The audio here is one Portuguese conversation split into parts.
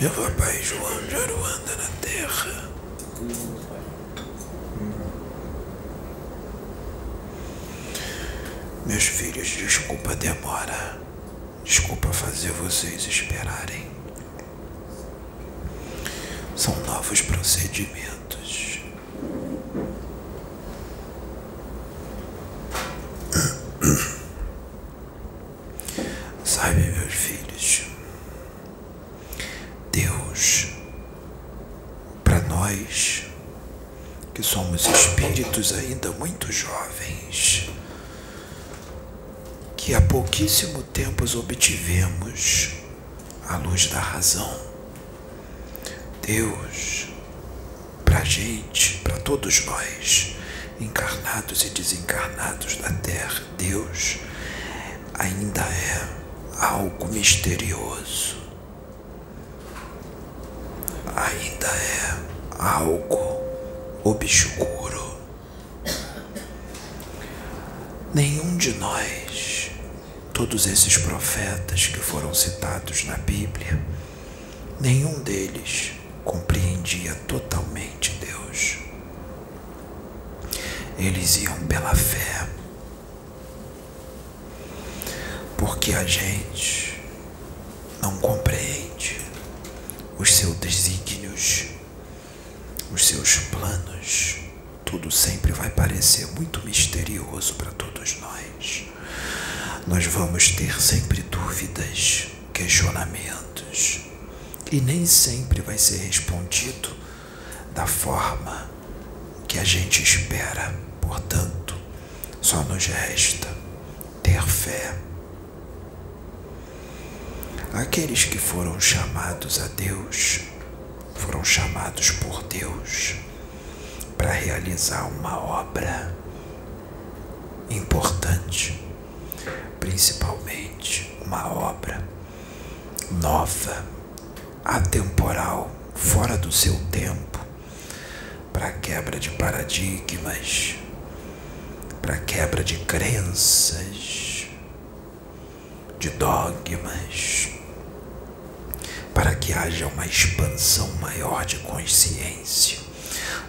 Meu papai João já anda na terra. Meus filhos, desculpa a demora. Desculpa fazer vocês esperarem. São novos procedimentos. Sabe, meus filhos, Deus, para nós que somos espíritos ainda muito jovens, que há pouquíssimo tempo obtivemos a luz da razão. Deus, para a gente, para todos nós, encarnados e desencarnados da Terra, Deus ainda é algo misterioso, ainda é algo obscuro. Nenhum de nós, todos esses profetas que foram citados na Bíblia, nenhum deles compreendia totalmente Deus. Eles iam pela fé. Porque a gente não compreende os seus desígnios, os seus planos. Tudo sempre vai parecer muito misterioso para todos nós. Nós vamos ter sempre dúvidas, questionamentos e nem sempre vai ser respondido da forma que a gente espera. Portanto, só nos resta ter fé. Aqueles que foram chamados a Deus foram chamados por Deus para realizar uma obra importante, principalmente uma obra nova atemporal, fora do seu tempo, para quebra de paradigmas, para quebra de crenças, de dogmas, para que haja uma expansão maior de consciência.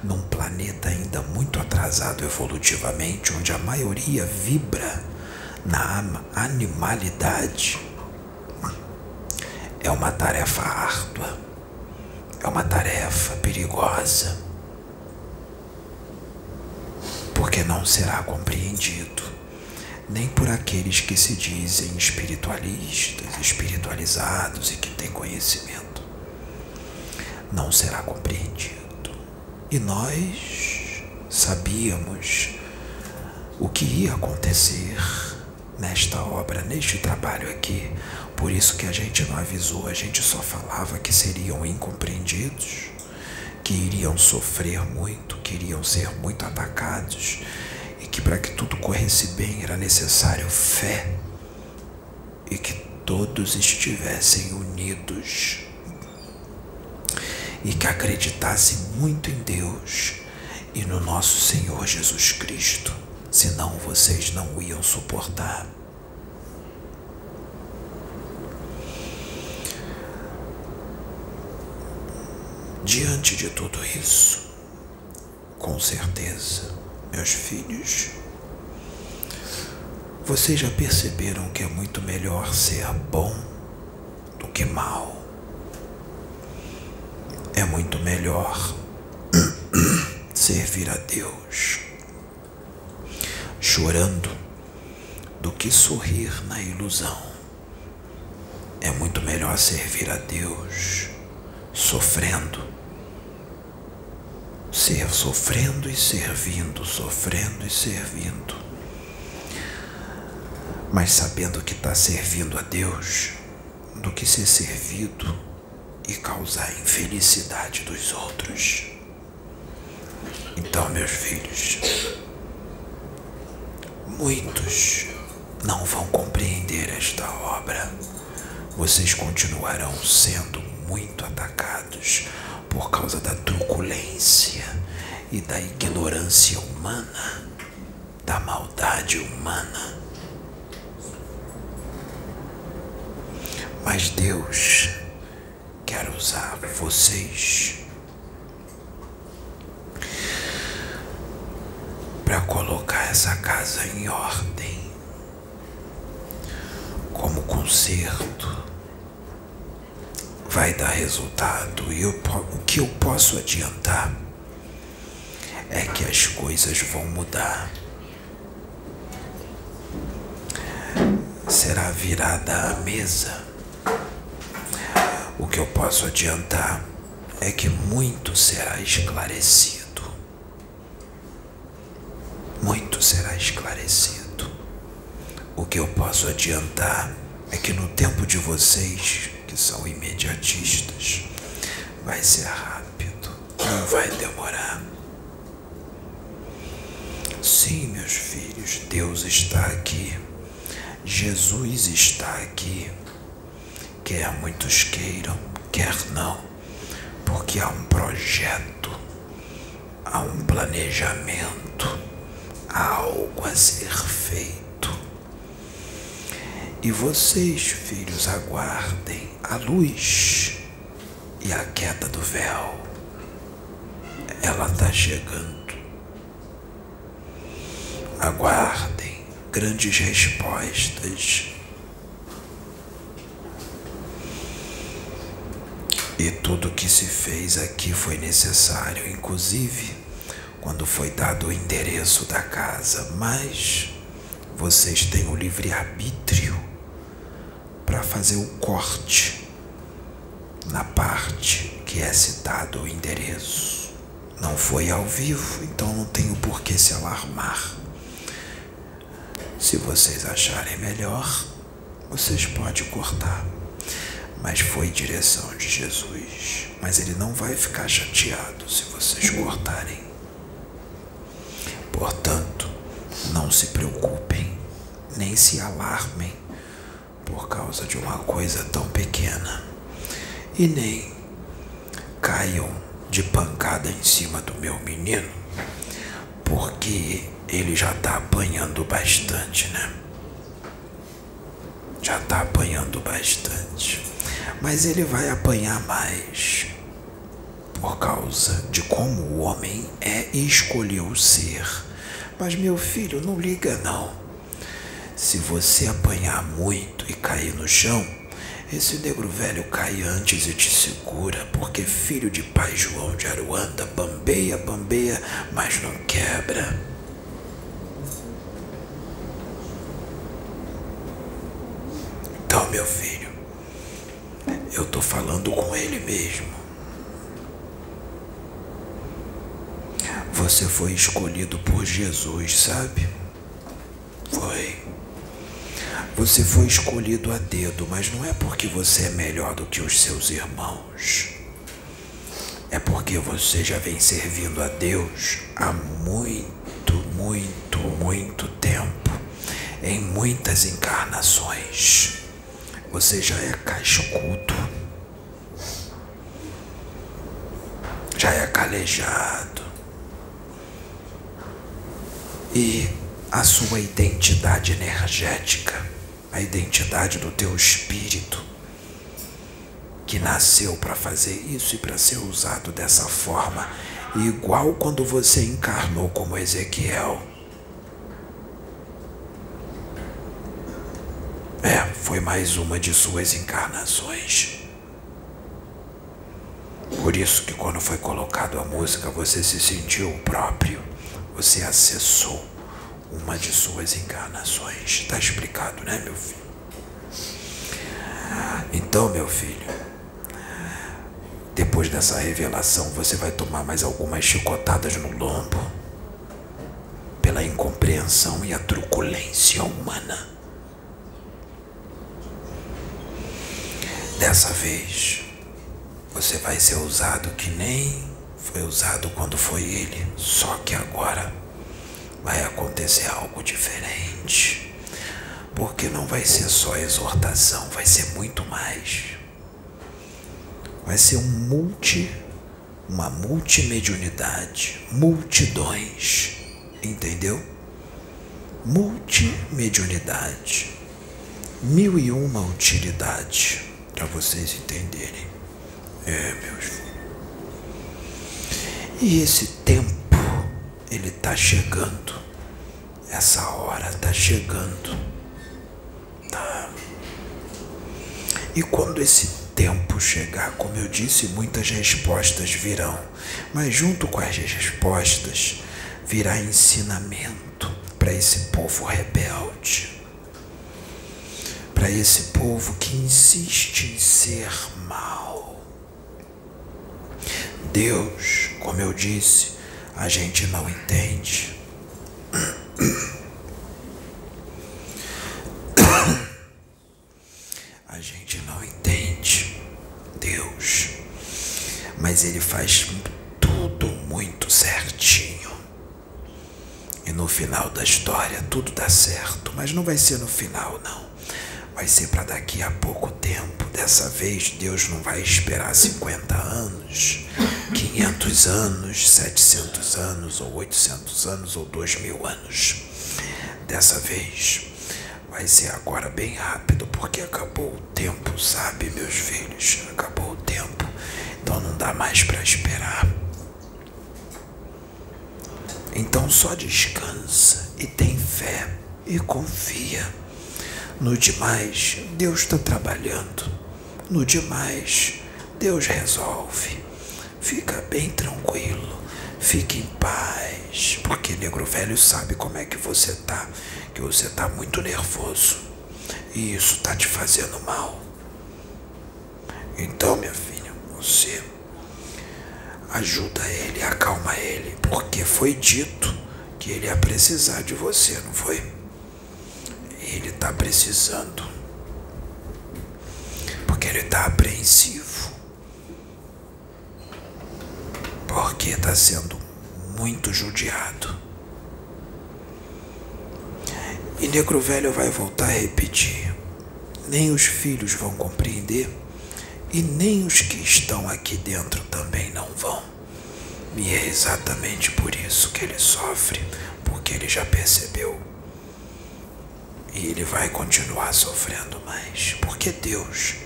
Num planeta ainda muito atrasado evolutivamente, onde a maioria vibra na animalidade é uma tarefa árdua, é uma tarefa perigosa, porque não será compreendido nem por aqueles que se dizem espiritualistas, espiritualizados e que têm conhecimento. Não será compreendido. E nós sabíamos o que ia acontecer nesta obra, neste trabalho aqui. Por isso que a gente não avisou, a gente só falava que seriam incompreendidos, que iriam sofrer muito, que iriam ser muito atacados que para que tudo corresse bem era necessário fé e que todos estivessem unidos e que acreditassem muito em Deus e no nosso Senhor Jesus Cristo senão vocês não iam suportar. Diante de tudo isso, com certeza, meus filhos, vocês já perceberam que é muito melhor ser bom do que mal. É muito melhor servir a Deus chorando do que sorrir na ilusão. É muito melhor servir a Deus sofrendo. Ser sofrendo e servindo, sofrendo e servindo. Mas sabendo que está servindo a Deus, do que ser servido e causar infelicidade dos outros. Então, meus filhos, Muitos não vão compreender esta obra. Vocês continuarão sendo muito atacados por causa da truculência e da ignorância humana, da maldade humana. Mas Deus, quer usar vocês para colocar essa casa em ordem, como conserto, vai dar resultado. E eu, o que eu posso adiantar é que as coisas vão mudar. Será virada a mesa. O que eu posso adiantar é que muito será esclarecido. Muito será esclarecido. O que eu posso adiantar é que no tempo de vocês que são imediatistas. Vai ser rápido, não vai demorar. Sim, meus filhos, Deus está aqui. Jesus está aqui. Quer muitos queiram, quer não, porque há um projeto, há um planejamento, há algo a ser feito. E vocês, filhos, aguardem a luz e a queda do véu. Ela está chegando. Aguardem grandes respostas. E tudo que se fez aqui foi necessário, inclusive quando foi dado o endereço da casa, mas vocês têm o livre-arbítrio para fazer o corte na parte que é citado o endereço. Não foi ao vivo, então não tenho por que se alarmar. Se vocês acharem melhor, vocês podem cortar. Mas foi direção de Jesus. Mas ele não vai ficar chateado se vocês cortarem. Portanto, não se preocupem, nem se alarmem por causa de uma coisa tão pequena e nem caiam de pancada em cima do meu menino, porque ele já está apanhando bastante, né? Já está apanhando bastante. Mas ele vai apanhar mais por causa de como o homem é e escolheu ser. Mas meu filho, não liga não. Se você apanhar muito e cair no chão, esse negro velho cai antes e te segura, porque filho de pai João de Aruanda bambeia, bambeia, mas não quebra. Então, meu filho, eu tô falando com ele mesmo. Você foi escolhido por Jesus, sabe? Foi. Você foi escolhido a dedo, mas não é porque você é melhor do que os seus irmãos. É porque você já vem servindo a Deus há muito, muito, muito tempo, em muitas encarnações. Você já é cascudo, já é calejado. E a sua identidade energética a identidade do teu espírito, que nasceu para fazer isso e para ser usado dessa forma, igual quando você encarnou como Ezequiel. É, foi mais uma de suas encarnações. Por isso que quando foi colocado a música, você se sentiu próprio, você acessou uma de suas encarnações. Está explicado, né, meu filho? Então, meu filho, depois dessa revelação, você vai tomar mais algumas chicotadas no lombo pela incompreensão e a truculência humana. Dessa vez, você vai ser usado que nem foi usado quando foi ele, só que agora vai acontecer algo diferente. Porque não vai ser só exortação, vai ser muito mais. Vai ser um multi, uma multimediunidade, multidões, entendeu? Multimediunidade, mil e uma utilidade, para vocês entenderem. É, meus filhos. E esse tempo, ele está chegando. Essa hora está chegando. Tá? E quando esse tempo chegar, como eu disse, muitas respostas virão. Mas junto com as respostas virá ensinamento para esse povo rebelde. Para esse povo que insiste em ser mal. Deus, como eu disse, a gente não entende. A gente não entende Deus, mas Ele faz tudo muito certinho. E no final da história tudo dá certo, mas não vai ser no final, não. Vai ser para daqui a pouco tempo. Dessa vez Deus não vai esperar 50 anos, 500 anos, 700 anos, ou 800 anos, ou 2 mil anos. Dessa vez vai ser agora bem rápido, porque acabou o tempo, sabe, meus filhos? Acabou o tempo, então não dá mais para esperar. Então só descansa e tem fé e confia. No demais, Deus está trabalhando. No demais, Deus resolve. Fica bem tranquilo, fique em paz, porque negro velho sabe como é que você tá, que você tá muito nervoso e isso tá te fazendo mal. Então, minha filha, você ajuda ele, acalma ele, porque foi dito que ele ia precisar de você, não foi? Ele está precisando, porque ele está apreensivo, porque está sendo muito judiado. E Negro Velho vai voltar a repetir: nem os filhos vão compreender e nem os que estão aqui dentro também não vão. E é exatamente por isso que ele sofre, porque ele já percebeu. E ele vai continuar sofrendo mais, porque Deus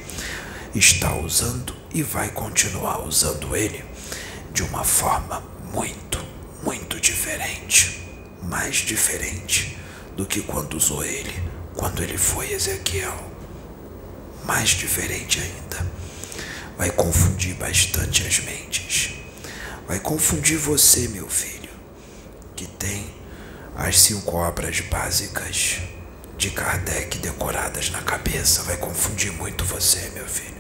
está usando e vai continuar usando ele de uma forma muito, muito diferente, mais diferente do que quando usou ele, quando ele foi Ezequiel. Mais diferente ainda. Vai confundir bastante as mentes. Vai confundir você, meu filho, que tem as cinco obras básicas de Kardec decoradas na cabeça. Vai confundir muito você, meu filho.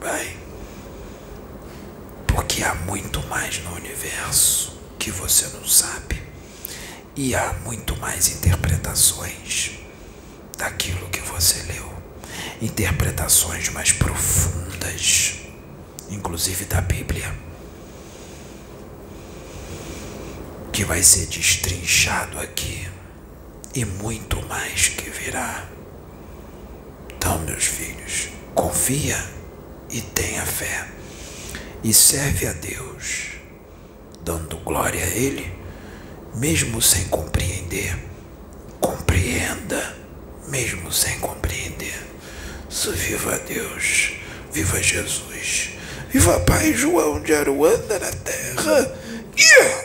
Vai. Porque há muito mais no universo que você não sabe. E há muito mais interpretações daquilo que você leu. Interpretações mais profundas, inclusive da Bíblia, que vai ser destrinchado aqui e muito mais que virá. Então, meus filhos, confia e tenha fé e serve a Deus, dando glória a Ele, mesmo sem compreender. Compreenda, mesmo sem compreender. So, viva Deus, viva Jesus, viva Pai João de Aruanda na terra. Yeah!